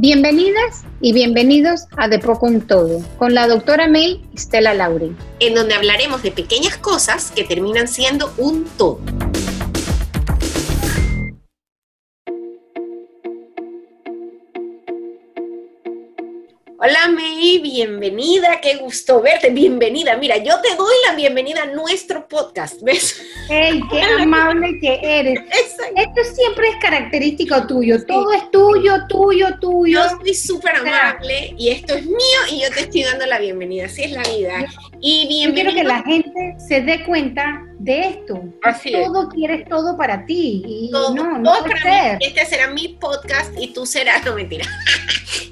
Bienvenidas y bienvenidos a De Poco un Todo con la doctora May Stella Lauri, en donde hablaremos de pequeñas cosas que terminan siendo un todo. Hola May, bienvenida, qué gusto verte, bienvenida. Mira, yo te doy la bienvenida a nuestro podcast, ¿ves? ¡Ey, qué amable que eres! Esto siempre es característico tuyo, todo es tuyo, tuyo, tuyo. Yo soy súper amable y esto es mío y yo te estoy dando la bienvenida, así es la vida. Y bienvenido. quiero que la gente se dé cuenta de esto. Así todo quieres todo para ti y no, no para Este será mi podcast y tú serás, no mentira.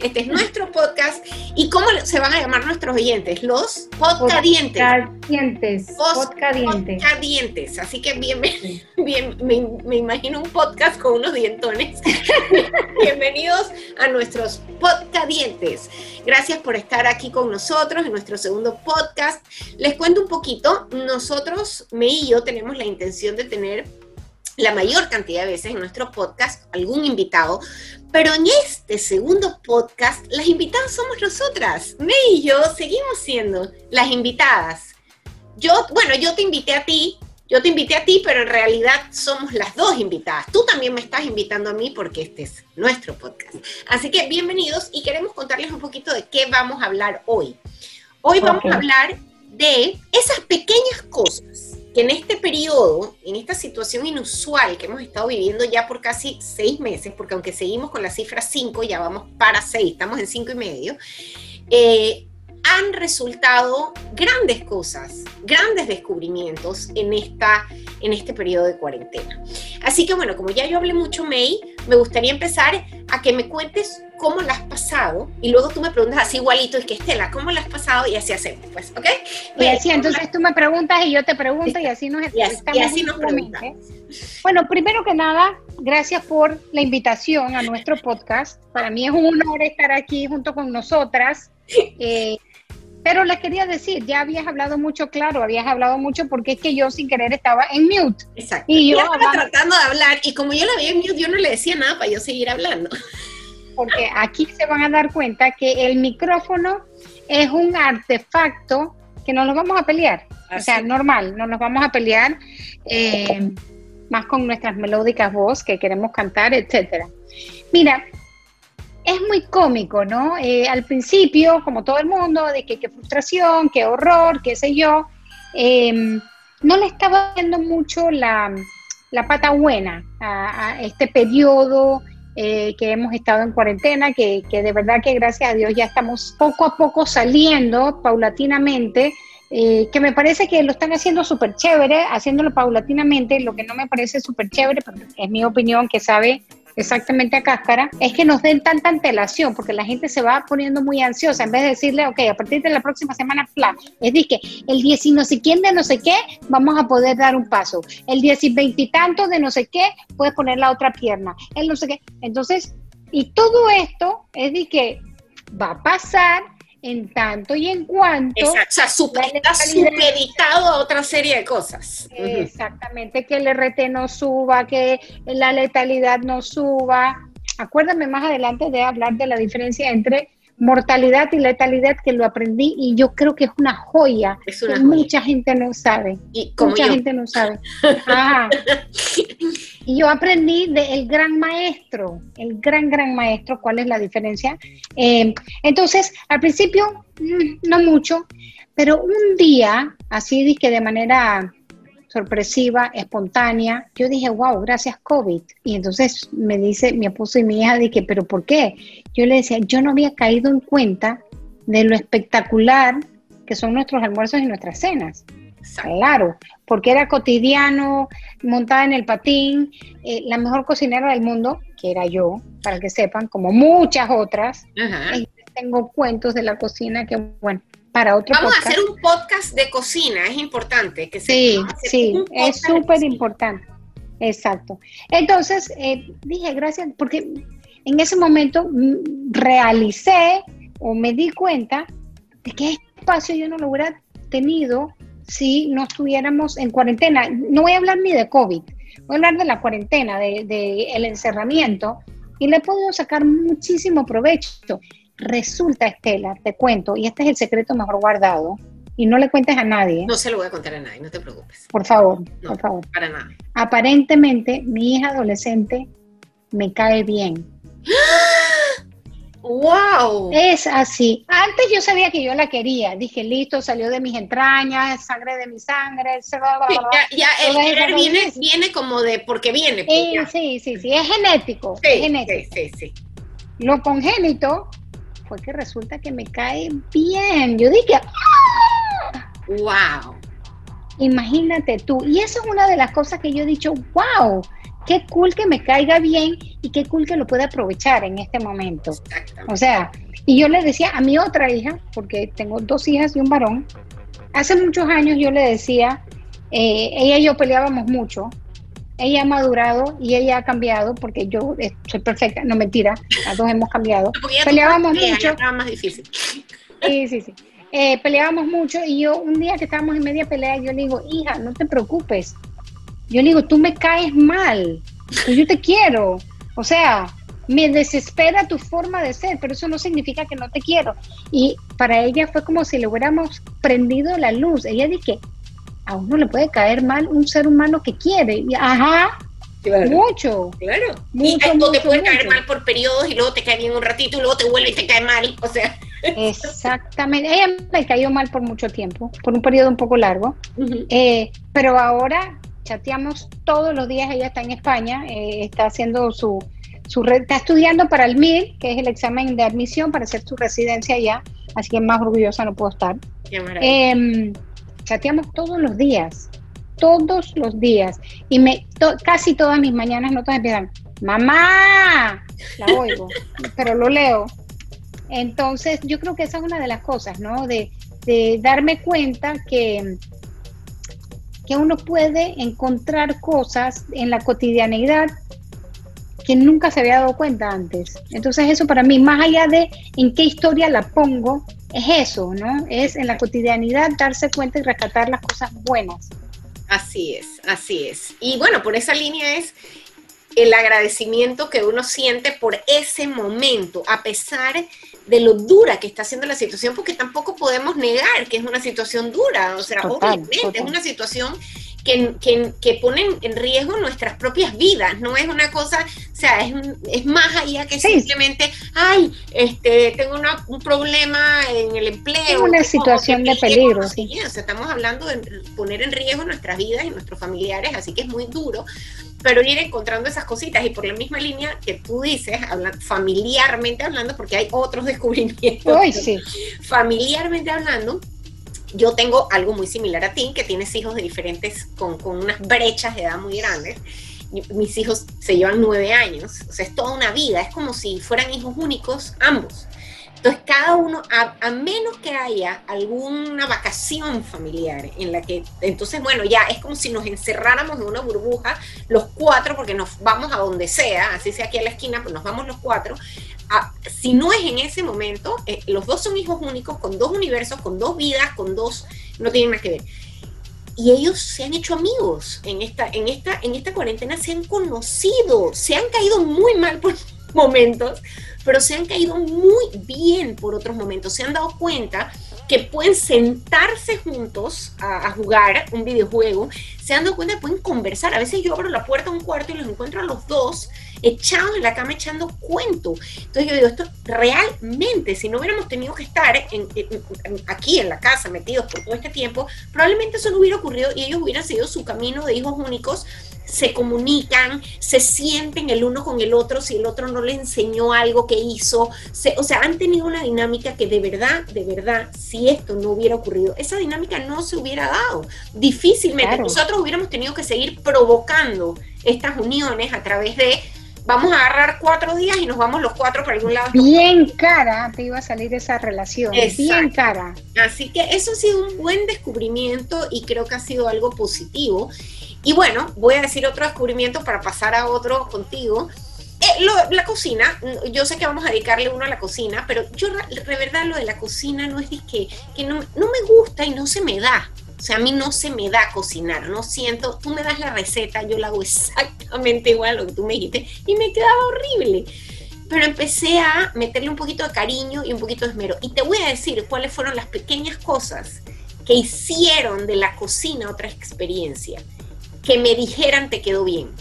Este es nuestro podcast. ¿Y cómo se van a llamar nuestros oyentes? Los podcadientes. Podcadientes. Podcadientes. Así que bien, bien me, me, imagino un podcast con unos dientones. Bienvenidos a nuestros podcadientes. Gracias por estar aquí con nosotros en nuestro segundo podcast. Les cuento un poquito. Nosotros, me y yo, tenemos la intención de tener la mayor cantidad de veces en nuestro podcast algún invitado, pero en este segundo podcast las invitadas somos nosotras. Me y yo seguimos siendo las invitadas. Yo, bueno, yo te invité a ti, yo te invité a ti, pero en realidad somos las dos invitadas. Tú también me estás invitando a mí porque este es nuestro podcast. Así que bienvenidos y queremos contarles un poquito de qué vamos a hablar hoy. Hoy vamos a hablar de esas pequeñas cosas que en este periodo, en esta situación inusual que hemos estado viviendo ya por casi seis meses, porque aunque seguimos con la cifra 5, ya vamos para seis, estamos en cinco y medio, eh, han resultado grandes cosas, grandes descubrimientos en, esta, en este periodo de cuarentena. Así que bueno, como ya yo hablé mucho, May, me gustaría empezar a que me cuentes cómo la has pasado y luego tú me preguntas así igualito, es que Estela, ¿cómo la has pasado? Y así hacemos, pues, ¿ok? Y así, entonces tú me preguntas y yo te pregunto y así nos estamos. Y así, nos. Bueno, primero que nada, gracias por la invitación a nuestro podcast. Para mí es un honor estar aquí junto con nosotras. Eh, pero les quería decir, ya habías hablado mucho, claro, habías hablado mucho porque es que yo sin querer estaba en mute. Exacto. Y yo estaba tratando de hablar y como yo la vi en mute, yo no le decía nada para yo seguir hablando. Porque aquí se van a dar cuenta que el micrófono es un artefacto que no nos vamos a pelear. O sea, normal, no nos vamos a pelear eh, más con nuestras melódicas voz que queremos cantar, etcétera. Mira, es muy cómico, ¿no? Eh, al principio, como todo el mundo, de que qué frustración, qué horror, qué sé yo, em, no le estaba viendo mucho la, pata buena a, este periodo eh, que hemos estado en cuarentena, que, que, de verdad que gracias a Dios ya estamos poco a poco saliendo paulatinamente. Eh, que me parece que lo están haciendo súper chévere, haciéndolo paulatinamente, lo que no me parece súper chévere, es mi opinión que sabe exactamente a cáscara, es que nos den tanta antelación, porque la gente se va poniendo muy ansiosa, en vez de decirle, ok, a partir de la próxima semana, plan, es decir, que el 10 y no sé quién de no sé qué, vamos a poder dar un paso. El 10 y 20 y tanto de no sé qué, puedes poner la otra pierna. El no sé qué. Entonces, y todo esto es de que va a pasar en tanto y en cuanto. o sea, está supeditado a otra serie de cosas. Exactamente, que el RT no suba, que la letalidad no suba. Acuérdame más adelante de hablar de la diferencia entre mortalidad y letalidad que lo aprendí y yo creo que es una joya que mucha gente no sabe. Y mucha gente no sabe. Y yo aprendí del gran maestro, el gran, gran maestro, cuál es la diferencia. Eh, entonces, al principio, mm, no mucho, pero un día, así que de manera sorpresiva, espontánea. Yo dije, wow, gracias COVID. Y entonces me dice mi esposo y mi hija, dije, pero ¿por qué? Yo le decía, yo no había caído en cuenta de lo espectacular que son nuestros almuerzos y nuestras cenas. Claro, porque era cotidiano, montada en el patín, eh, la mejor cocinera del mundo, que era yo, para que sepan, como muchas otras. tengo cuentos de la cocina que, bueno, Vamos a hacer un podcast de cocina, es importante que Sí, sí, es súper importante. Exacto. Entonces, eh, dije gracias, porque en ese momento mm, realicé o me di cuenta de que este espacio yo no lo hubiera tenido si no estuviéramos en cuarentena. No voy a hablar ni de COVID, voy a hablar de la cuarentena, del de, el encerramiento, y le he podido sacar muchísimo provecho. Resulta, Estela, te cuento, y este es el secreto mejor guardado, y no le cuentes a nadie. No se lo voy a contar a nadie, no te preocupes. Por favor, por favor. Para nada. Aparentemente, mi hija adolescente me cae bien. ¡Wow! Es así. Antes yo sabía que yo la quería. Dije, listo, salió de mis entrañas, sangre de mi sangre. ya, el querer viene, viene como de porque viene. Pues, sí, sí, sí, es genético. es genético. Sí, sí, sí. Lo congénito fue que resulta que me cae bien. Yo dije, ¡Wow! ¡ah! Imagínate tú. Y eso es una de las cosas que yo he dicho, wow, qué cool que me caiga bien y qué cool que lo pueda aprovechar en este momento. O sea, y yo le decía a mi otra hija, porque tengo dos hijas y un varón, hace muchos años yo le decía, eh, ella y yo peleábamos mucho, ella ha madurado y ella ha cambiado porque yo soy perfecta, no mentira, las dos hemos cambiado. peleábamos mucho. más difícil. Sí, sí, sí. Eh, peleábamos mucho y yo un día que estábamos en media pelea, yo le digo, hija, no te preocupes. Yo le digo, tú me caes mal, pues yo te quiero. O sea, me desespera tu forma de ser, pero eso no significa que no te quiero. Y para ella fue como si le hubiéramos prendido la luz. Ella dije, a uno le puede caer mal un ser humano que quiere. Y, ajá, mucho. Claro. Mucho, y te puede caer mal por periodos y luego te cae bien un ratito y luego te vuelve y te cae mal. O sea. Exactamente. Ella me cayó mal por mucho tiempo, por un periodo un poco largo. Eh, pero ahora chateamos todos los días. Ella está en España, eh, está haciendo su, su está estudiando para el MIR, que es el examen de admisión para hacer su residencia allá. Así que más orgullosa no puedo estar. Eh, chateamos todos los días todos los días. Y me casi todas mis mañanas notas empiezan, mamá, la oigo, pero lo leo. Entonces, yo creo que esa es una de las cosas, ¿no? De, darme cuenta que, que uno puede encontrar cosas en la cotidianidad que nunca se había dado cuenta antes. Entonces eso para mí, más allá de en qué historia la pongo, es eso, ¿no? Es en la cotidianidad darse cuenta y rescatar las cosas buenas. Así es, así es. Y bueno, por esa línea es el agradecimiento que uno siente por ese momento, a pesar de lo dura que está haciendo la situación, porque tampoco podemos negar que es una situación dura, o sea, obviamente es una situación que, que, ponen en riesgo nuestras propias vidas, no es una cosa, o sea, es, es más allá que simplemente, ay, este, tengo un problema en el empleo. Es una situación de peligro. Sí. O sea, estamos hablando de poner en riesgo nuestras vidas y nuestros familiares, así que es muy duro, pero ir encontrando esas cositas y por la misma línea que tú dices, hablando, familiarmente hablando, porque hay otros descubrimientos, Ay, sí. familiarmente hablando, yo tengo algo muy similar a ti, que tienes hijos de diferentes, con, con unas brechas de edad muy grandes. Mis hijos se llevan nueve años, o sea, es toda una vida, es como si fueran hijos únicos ambos. Entonces, cada uno, a, menos que haya alguna vacación familiar en la que, entonces, bueno, ya es como si nos encerráramos en una burbuja, los cuatro, porque nos vamos a donde sea, así sea aquí a la esquina, pues nos vamos los cuatro, si no es en ese momento, eh, los dos son hijos únicos, con dos universos, con dos vidas, con dos, no tienen nada que ver. Y ellos se han hecho amigos en esta, en esta, en esta cuarentena, se han conocido, se han caído muy mal por momentos, pero se han caído muy bien por otros momentos, se han dado cuenta que pueden sentarse juntos a, jugar un videojuego, se han dado cuenta que pueden conversar. A veces yo abro la puerta a un cuarto y los encuentro a los dos echados en la cama echando cuento. Entonces yo digo, esto realmente, si no hubiéramos tenido que estar aquí en la casa metidos por todo este tiempo, probablemente eso no hubiera ocurrido y ellos hubieran seguido su camino de hijos únicos se comunican, se sienten el uno con el otro si el otro no le enseñó algo que hizo. o sea, han tenido una dinámica que de verdad, de verdad, si esto no hubiera ocurrido, esa dinámica no se hubiera dado. Difícilmente nosotros hubiéramos tenido que seguir provocando estas uniones a través de vamos a agarrar cuatro días y nos vamos los cuatro para algún lado. Bien cara te iba a salir esa relación, bien cara. Así que eso ha sido un buen descubrimiento y creo que ha sido algo positivo. Y bueno, voy a decir otro descubrimiento para pasar a otro contigo. Eh, la cocina, yo sé que vamos a dedicarle uno a la cocina, pero yo de verdad lo de la cocina no es que, que no, no me gusta y no se me da. O sea, a mí no se me da cocinar, no siento, tú me das la receta, yo la hago exactamente igual a lo que tú me dijiste y me quedaba horrible. Pero empecé a meterle un poquito de cariño y un poquito de esmero. Y te voy a decir cuáles fueron las pequeñas cosas que hicieron de la cocina otra experiencia. Que me dijeran te quedó bien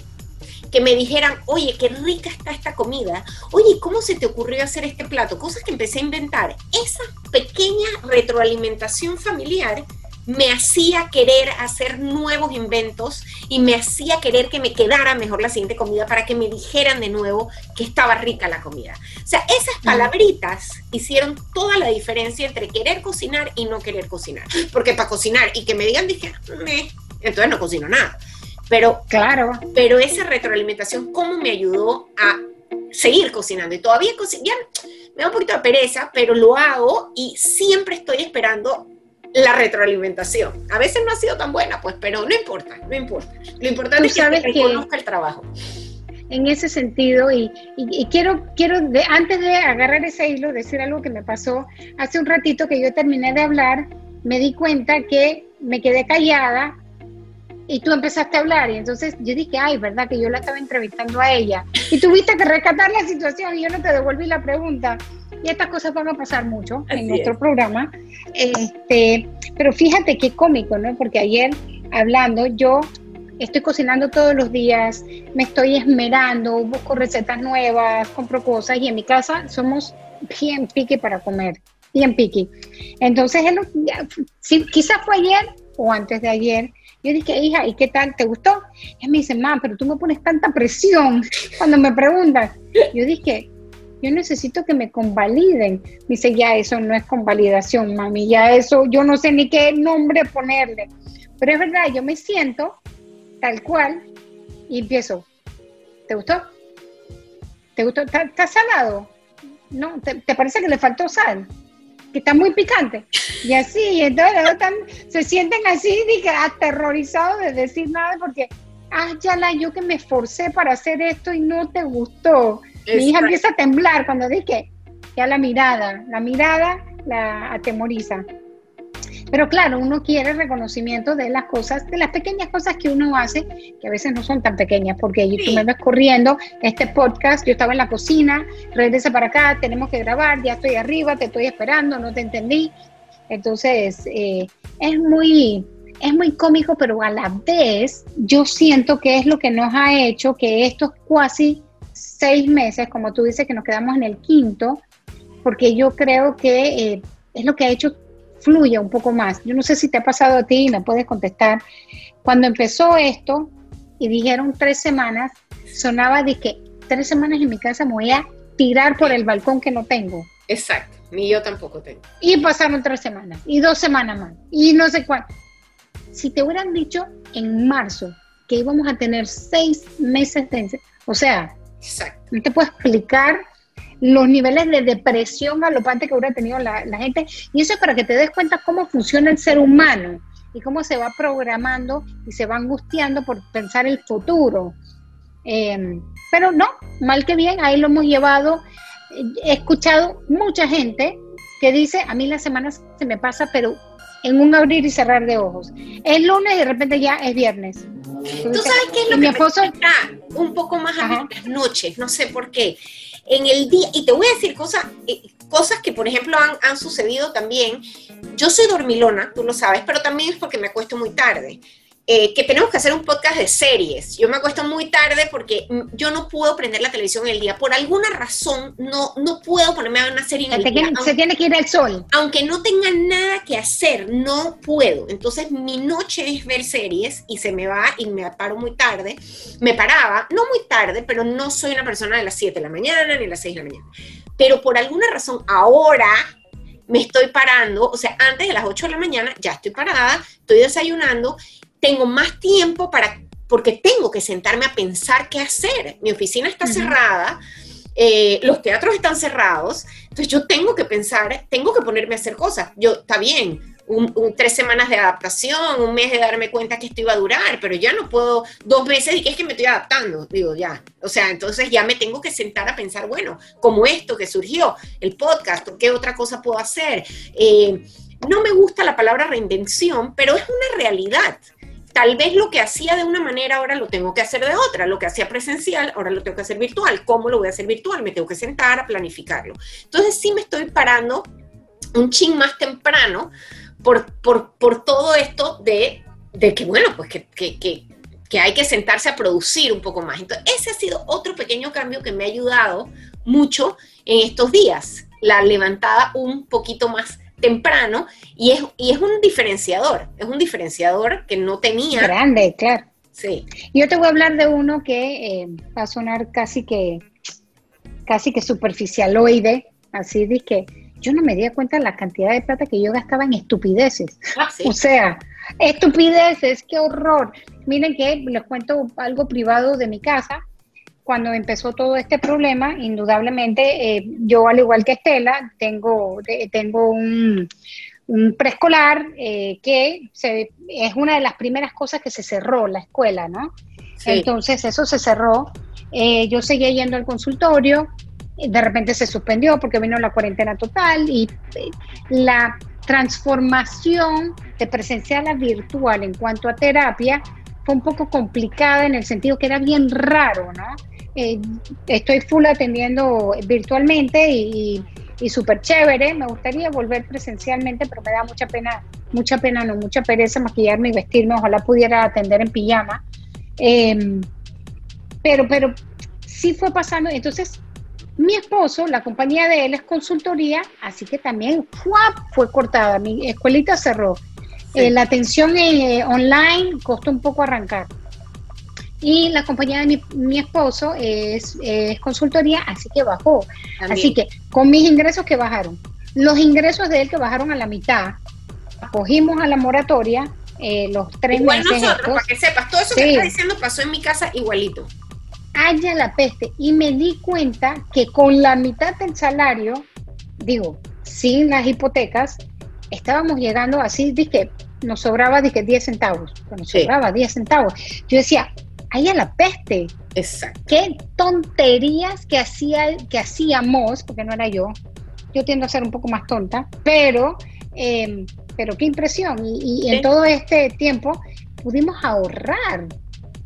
que me dijeran, oye, qué rica está esta comida, oye, ¿cómo se te ocurrió hacer este plato? Cosas que empecé a inventar. Esa pequeña retroalimentación familiar me hacía querer hacer nuevos inventos y me hacía querer que me quedara mejor la siguiente comida para que me dijeran de nuevo que estaba rica la comida. O sea, esas palabritas hicieron toda la diferencia entre querer cocinar y no querer cocinar. Porque para cocinar y que me digan, dije, entonces no cocino nada. Pero, claro. pero esa retroalimentación, ¿cómo me ayudó a seguir cocinando? Y todavía ya me da un poquito de pereza, pero lo hago y siempre estoy esperando la retroalimentación. A veces no ha sido tan buena, pues, pero no importa, no importa. Lo importante es que reconozca el trabajo. En ese sentido, y, quiero, quiero de, antes de agarrar ese hilo, decir algo que me pasó hace un ratito que yo terminé de hablar, me di cuenta que me quedé callada y tú empezaste a hablar y entonces yo dije, ay, ¿verdad? Que yo la estaba entrevistando a ella. Y tuviste que rescatar la situación y yo no te devolví la pregunta. Y estas cosas van a pasar mucho en nuestro programa. Este, pero fíjate qué cómico, ¿no? Porque ayer hablando, yo estoy cocinando todos los días, me estoy esmerando, busco recetas nuevas, compro cosas y en mi casa somos bien pique para comer, bien pique. Entonces, quizás fue ayer o antes de ayer, yo dije, hija, ¿y qué tal? ¿Te gustó? Y me dice, mamá, pero tú me pones tanta presión cuando me preguntas. Yo dije, yo necesito que me convaliden. Dice, ya eso no es convalidación, mami, ya eso, yo no sé ni qué nombre ponerle. Pero es verdad, yo me siento tal cual y empiezo. ¿Te gustó? ¿Te gustó? ¿Está, salado? ¿No? ¿Te, ¿Te parece que le faltó sal? que está muy picante. Y así, entonces se sienten así, dije, aterrorizados de decir nada porque, ah, ya la yo que me esforcé para hacer esto y no te gustó. Mi hija empieza a temblar cuando dije, ya la mirada, la mirada la atemoriza. Pero claro, uno quiere reconocimiento de las cosas, de las pequeñas cosas que uno hace, que a veces no son tan pequeñas, porque tú me ves corriendo este podcast, yo estaba en la cocina, regresa para acá, tenemos que grabar, ya estoy arriba, te estoy esperando, no te entendí. Entonces, eh, es muy, es muy cómico, pero a la vez yo siento que es lo que nos ha hecho que estos casi seis meses, como tú dices, que nos quedamos en el quinto, porque yo creo que eh, es lo que ha hecho fluya un poco más. Yo no sé si te ha pasado a ti, me puedes contestar. Cuando empezó esto y dijeron tres semanas, sonaba de que tres semanas en mi casa me voy a tirar por el balcón que no tengo. Exacto, ni yo tampoco tengo. Y pasaron tres semanas, y dos semanas más, y no sé cuánto. Si te hubieran dicho en marzo que íbamos a tener seis meses de... O sea, No te puedo explicar los niveles de depresión galopante que hubiera tenido la, gente. Y eso es para que te des cuenta cómo funciona el ser humano y cómo se va programando y se va angustiando por pensar el futuro. Em, pero no, mal que bien, ahí lo hemos llevado. He escuchado mucha gente que dice, a mí la semana se me pasa, pero en un abrir y cerrar de ojos. Es lunes y de repente ya es viernes. ¿Tú sabes qué es lo que mi esposo... está un poco más a las noches? No sé por qué en el día, y te voy a decir cosas, eh, cosas que por ejemplo han, han, sucedido también. Yo soy dormilona, tú lo sabes, pero también es porque me acuesto muy tarde. Eh, que tenemos que hacer un podcast de series. Yo me acuesto muy tarde porque yo no puedo prender la televisión en el día. Por alguna razón, no, no puedo ponerme a ver una serie en el día. se tiene que ir al sol. Aunque no tenga nada que hacer, no puedo. Entonces, mi noche es ver series y se me va y me paro muy tarde. Me paraba, no muy tarde, pero no soy una persona de las 7 de la mañana ni de las 6 de la mañana. Pero por alguna razón, ahora me estoy parando, o sea, antes de las 8 de la mañana ya estoy parada, estoy desayunando tengo más tiempo para, porque tengo que sentarme a pensar qué hacer. Mi oficina está cerrada, eh, los teatros están cerrados, entonces yo tengo que pensar, tengo que ponerme a hacer cosas. Yo, está bien, un, tres semanas de adaptación, un mes de darme cuenta que esto iba a durar, pero ya no puedo dos meses y que es que me estoy adaptando, digo ya. O sea, entonces ya me tengo que sentar a pensar, bueno, como esto que surgió, el podcast, ¿qué otra cosa puedo hacer? Eh, no me gusta la palabra reinvención, pero es una realidad. Tal vez lo que hacía de una manera ahora lo tengo que hacer de otra, lo que hacía presencial ahora lo tengo que hacer virtual. ¿Cómo lo voy a hacer virtual? Me tengo que sentar a planificarlo. Entonces sí me estoy parando un ching más temprano por, por, todo esto de, de, que, bueno, pues que, que, que, que hay que sentarse a producir un poco más. Entonces ese ha sido otro pequeño cambio que me ha ayudado mucho en estos días, la levantada un poquito más temprano y es, y es un diferenciador, es un diferenciador que no tenía. Grande, claro. Sí. Yo te voy a hablar de uno que eh, va a sonar casi que, casi que superficialoide, así de que yo no me di cuenta de la cantidad de plata que yo gastaba en estupideces. Ah, o sea, estupideces, qué horror. Miren que les cuento algo privado de mi casa cuando empezó todo este problema, indudablemente, eh, yo al igual que Estela, tengo, tengo un, preescolar eh, que es una de las primeras cosas que se cerró, la escuela, ¿no? Entonces eso se cerró. Eh, yo seguía yendo al consultorio, de repente se suspendió porque vino la cuarentena total y la transformación de presencial a virtual en cuanto a terapia fue un poco complicada en el sentido que era bien raro, ¿no? Eh, estoy full atendiendo virtualmente y, y súper chévere. Me gustaría volver presencialmente, pero me da mucha pena, mucha pena, no, mucha pereza maquillarme y vestirme. Ojalá pudiera atender en pijama. Em, pero, pero sí fue pasando. Entonces, mi esposo, la compañía de él es consultoría, así que también fue cortada. Mi escuelita cerró. Eh, la atención eh, online costó un poco arrancar. Y la compañía de mi, esposo es, consultoría, así que bajó. Así que con mis ingresos que bajaron, los ingresos de él que bajaron a la mitad, acogimos a la moratoria eh, los tres Igual nosotros, para que sepas, todo eso que estás diciendo pasó en mi casa igualito. Haya la peste. Y me di cuenta que con la mitad del salario, digo, sin las hipotecas, estábamos llegando así, dije, nos sobraba dije, 10 centavos, nos sobraba 10 centavos. Yo decía, ahí a la peste. Exacto. Qué tonterías que, hacía, que hacíamos, porque no era yo. Yo tiendo a ser un poco más tonta, pero, em, pero qué impresión. Y, en todo este tiempo pudimos ahorrar.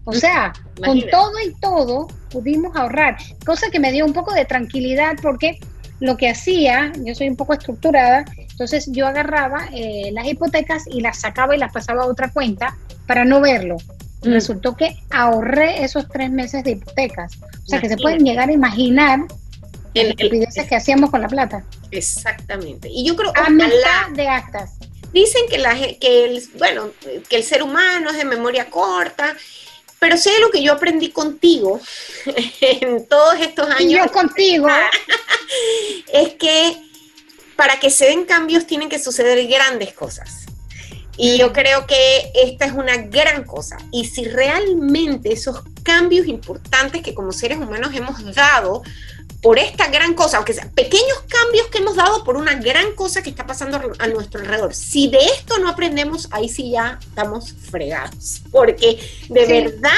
O sea, con todo y todo pudimos ahorrar. Cosa que me dio un poco de tranquilidad porque lo que hacía, yo soy un poco estructurada, entonces yo agarraba eh, las hipotecas y las sacaba y las pasaba a otra cuenta para no verlo. Mm. Resultó que ahorré esos tres meses de hipotecas. O sea, que se pueden llegar a imaginar el, las que hacíamos con la plata. Exactamente. Y yo creo a mitad de actas. Dicen que, la, que, el, bueno, que el ser humano es de memoria corta, pero sé lo que yo aprendí contigo en todos estos años. Y yo contigo. es que para que se den cambios tienen que suceder grandes cosas. Y yo creo que esta es una gran cosa. Y si realmente esos cambios importantes que como seres humanos hemos dado por esta gran cosa, aunque sean pequeños cambios que hemos dado por una gran cosa que está pasando a nuestro alrededor, si de esto no aprendemos, ahí sí ya estamos fregados. Porque de verdad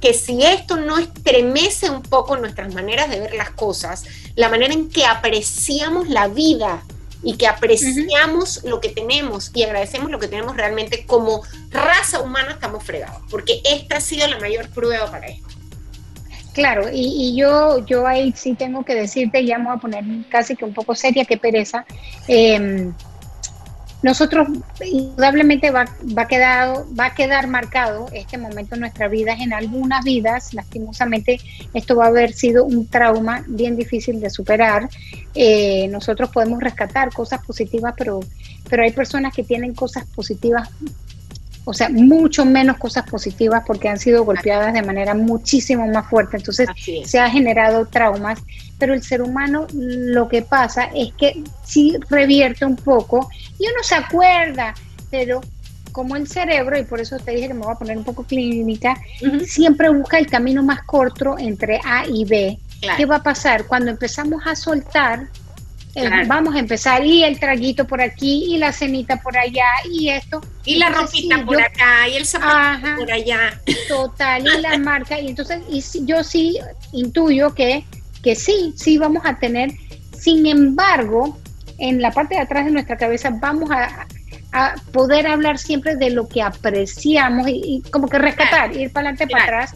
que si esto no estremece un poco nuestras maneras de ver las cosas, la manera en que apreciamos la vida y que apreciamos lo que tenemos y agradecemos lo que tenemos realmente como raza humana estamos fregados, porque esta ha sido la mayor prueba para esto. Claro, y, yo, yo ahí sí tengo que decirte, ya me voy a poner casi que un poco seria, que pereza. Eh, nosotros indudablemente va, va, quedado, va a quedar marcado este momento en nuestra vida. En algunas vidas, lastimosamente, esto va a haber sido un trauma bien difícil de superar. Eh, nosotros podemos rescatar cosas positivas, pero, pero hay personas que tienen cosas positivas o sea, mucho menos cosas positivas porque han sido golpeadas de manera muchísimo más fuerte. Entonces se ha generado traumas, pero el ser humano lo que pasa es que sí revierte un poco y uno se acuerda, pero como el cerebro, y por eso te dije que me voy a poner un poco clínica, siempre busca el camino más corto entre A y B. ¿Qué va a pasar? Cuando empezamos a soltar, eh, vamos a empezar y el traguito por aquí y la cenita por allá y esto. Y la ropita por acá y el zapato por allá. Total, y la marca. Y entonces y yo sí intuyo que, que sí, sí vamos a tener. Sin embargo, en la parte de atrás de nuestra cabeza vamos a, a poder hablar siempre de lo que apreciamos y, como que rescatar, ir para adelante, para atrás.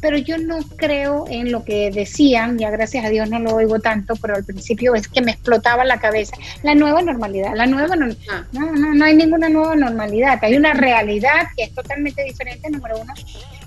Pero yo no creo en lo que decían, ya gracias a Dios no lo oigo tanto, pero al principio es que me explotaba la cabeza. La nueva normalidad, la nueva ah. no, no, no hay ninguna nueva normalidad, hay una realidad que es totalmente diferente, número uno,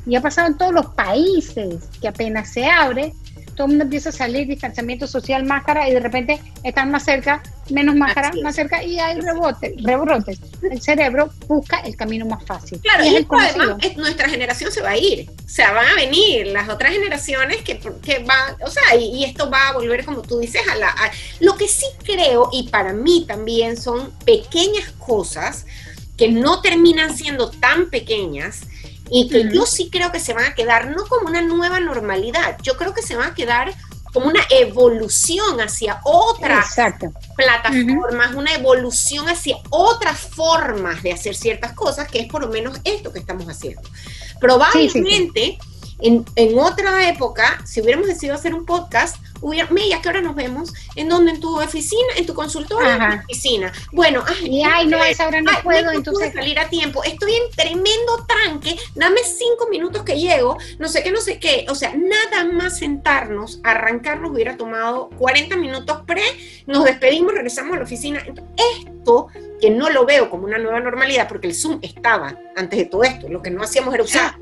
y ha pasado en todos los países, que apenas se abre, todo el mundo empieza a salir, distanciamiento social, máscara, y de repente están más cerca, menos máscara, más cerca, y hay rebotes, rebrotes. El cerebro busca el camino más fácil. Claro, y, además nuestra generación se va a ir, o sea, van a venir las otras generaciones que, que van, o sea, y, esto va a volver, como tú dices, a la... lo que sí creo, y para mí también son pequeñas cosas que no terminan siendo tan pequeñas, y que yo sí creo que se van a quedar no como una nueva normalidad, yo creo que se van a quedar como una evolución hacia otras plataformas, una evolución hacia otras formas de hacer ciertas cosas, que es por lo menos esto que estamos haciendo. Probablemente en, otra época, si hubiéramos decidido hacer un podcast, hubiera, Mella, ¿qué hora nos vemos? ¿En dónde? ¿En tu oficina? ¿En tu consultorio? ¿En tu oficina? Bueno, ay, ay no, esa hora no puedo, entonces. salir a tiempo. Estoy en tremendo tranque, dame cinco minutos que llego, no sé qué, no sé qué. O sea, nada más sentarnos, arrancarnos hubiera tomado 40 minutos pre, nos despedimos, regresamos a la oficina. Esto que no lo veo como una nueva normalidad, porque el Zoom estaba antes de todo esto, lo que no hacíamos era usar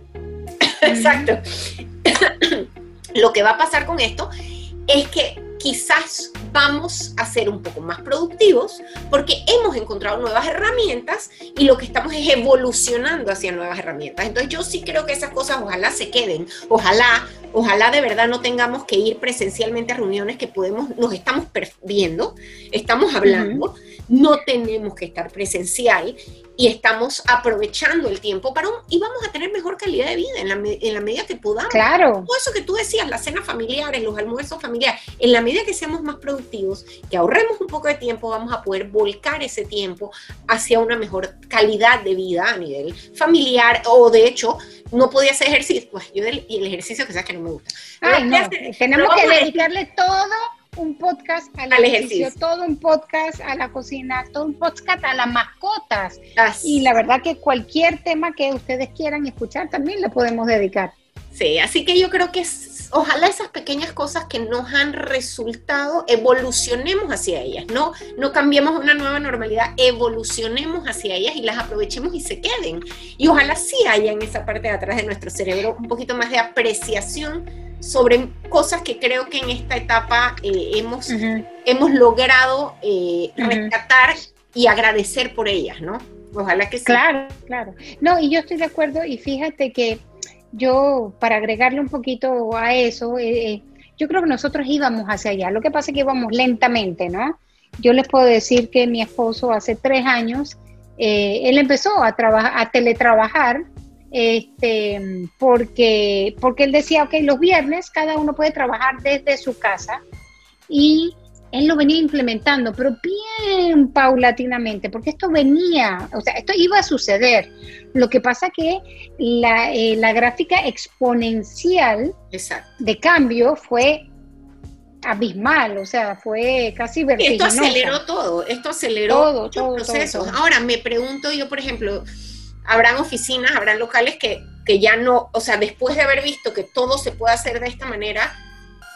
Exacto. Lo que va a pasar con esto es que quizás vamos a ser un poco más productivos porque hemos encontrado nuevas herramientas y lo que estamos es evolucionando hacia nuevas herramientas. Entonces yo sí creo que esas cosas ojalá se queden, ojalá, ojalá de verdad no tengamos que ir presencialmente a reuniones que podemos, nos estamos perdiendo, estamos hablando, no tenemos que estar presencial y estamos aprovechando el tiempo para un, y vamos a tener mejor calidad de vida en la, en la medida que podamos. Claro. Todo eso que tú decías, las cenas familiares, los almuerzos familiares, en la medida que seamos más productivos, que ahorremos un poco de tiempo, vamos a poder volcar ese tiempo hacia una mejor calidad de vida a nivel familiar o de hecho no podía hacer ejercicio, pues yo y el ejercicio que sabes que no me gusta. tenemos que dedicarle todo un podcast al, ejercicio, todo un podcast a la cocina, todo un podcast a las mascotas. Y la verdad que cualquier tema que ustedes quieran escuchar también le podemos dedicar. Sí, así que yo creo que ojalá esas pequeñas cosas que nos han resultado, evolucionemos hacia ellas, no, no cambiemos una nueva normalidad, evolucionemos hacia ellas y las aprovechemos y se queden. Y ojalá sí haya en esa parte de atrás de nuestro cerebro un poquito más de apreciación sobre cosas que creo que en esta etapa eh, hemos, hemos logrado eh, rescatar y agradecer por ellas, ¿no? Ojalá que sí. Claro, claro. No, y yo estoy de acuerdo y fíjate que yo, para agregarle un poquito a eso, eh, yo creo que nosotros íbamos hacia allá. Lo que pasa es que íbamos lentamente, ¿no? Yo les puedo decir que mi esposo hace tres años, él empezó a, trabajar, a teletrabajar este, porque, porque él decía, ok, los viernes cada uno puede trabajar desde su casa y él lo venía implementando, pero bien paulatinamente, porque esto venía, o sea, esto iba a suceder. Lo que pasa que la, eh, la gráfica exponencial de cambio fue abismal, o sea, fue casi vertiginosa. Esto aceleró todo, esto aceleró todo, todo, procesos. Ahora, me pregunto yo, por ejemplo, habrán oficinas, habrán locales que, ya no, o sea, después de haber visto que todo se puede hacer de esta manera,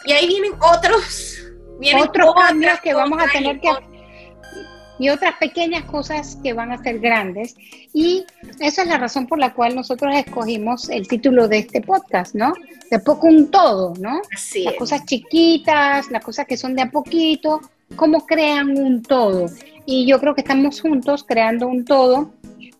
y ahí vienen otros, vienen otros cambios que vamos a tener que y otras pequeñas cosas que van a ser grandes. Y esa es la razón por la cual nosotros escogimos el título de este podcast, ¿no? De poco un todo, ¿no? las cosas chiquitas, las cosas que son de a poquito, cómo crean un todo. Y yo creo que estamos juntos creando un todo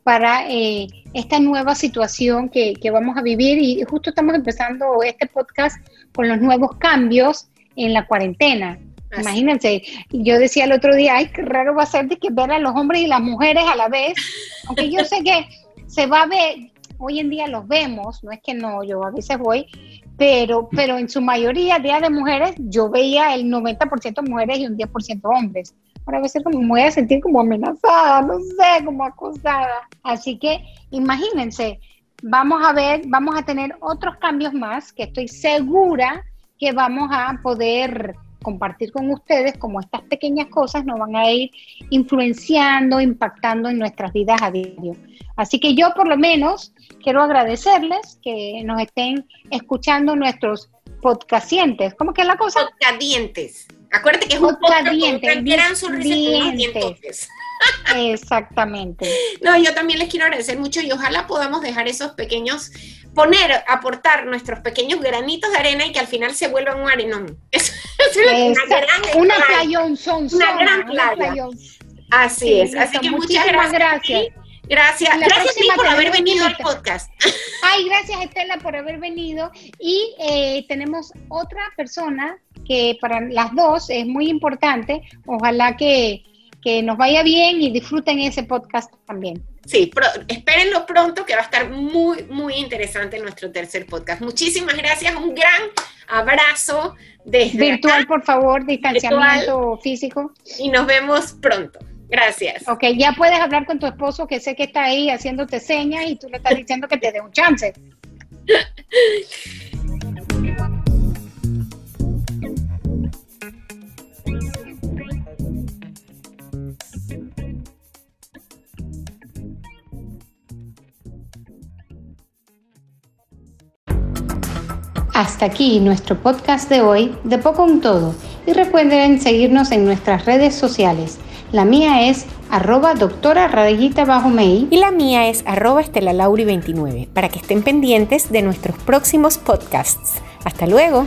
para eh, esta nueva situación que, vamos a vivir. Y justo estamos empezando este podcast con los nuevos cambios en la cuarentena. Imagínense, yo decía el otro día, ay, qué raro va a ser de que ver a los hombres y las mujeres a la vez, aunque yo sé que se va a ver, hoy en día los vemos, no es que no, yo a veces voy, pero, pero en su mayoría, Día de Mujeres, yo veía el 90% mujeres y un 10% hombres ahora a veces como me voy a sentir como amenazada, no sé, como acosada. Así que imagínense, vamos a ver, vamos a tener otros cambios más que estoy segura que vamos a poder compartir con ustedes cómo estas pequeñas cosas nos van a ir influenciando, impactando en nuestras vidas a diario. Así que yo por lo menos quiero agradecerles que nos estén escuchando nuestros podcastientes. ¿Cómo que es la cosa? Podcadientes. Acuérdate que es un podcast con gran sonrisa Exactamente. No, yo también les quiero agradecer mucho y ojalá podamos dejar esos pequeños, poner, aportar nuestros pequeños granitos de arena y que al final se vuelvan un arenón. Es, una gran una playón, son, una gran playa. Así es. Así que muchas gracias. gracias. Gracias, gracias por haber venido al podcast. Ay, gracias Estela por haber venido. Y eh, tenemos otra persona que para las dos es muy importante. Ojalá que, que nos vaya bien y disfruten ese podcast también. Sí, espérenlo pronto que va a estar muy, muy interesante nuestro tercer podcast. Muchísimas gracias, un gran abrazo desde virtual, por favor, distanciamiento físico. Y nos vemos pronto. Gracias. Ok, ya puedes hablar con tu esposo que sé que está ahí haciéndote señas y tú le estás diciendo que te dé un chance. Hasta aquí nuestro podcast de hoy, de poco un todo. Y recuerden seguirnos en nuestras redes sociales. La mía es arroba doctora. Y la mía es arroba estelalauri29 para que estén pendientes de nuestros próximos podcasts. Hasta luego.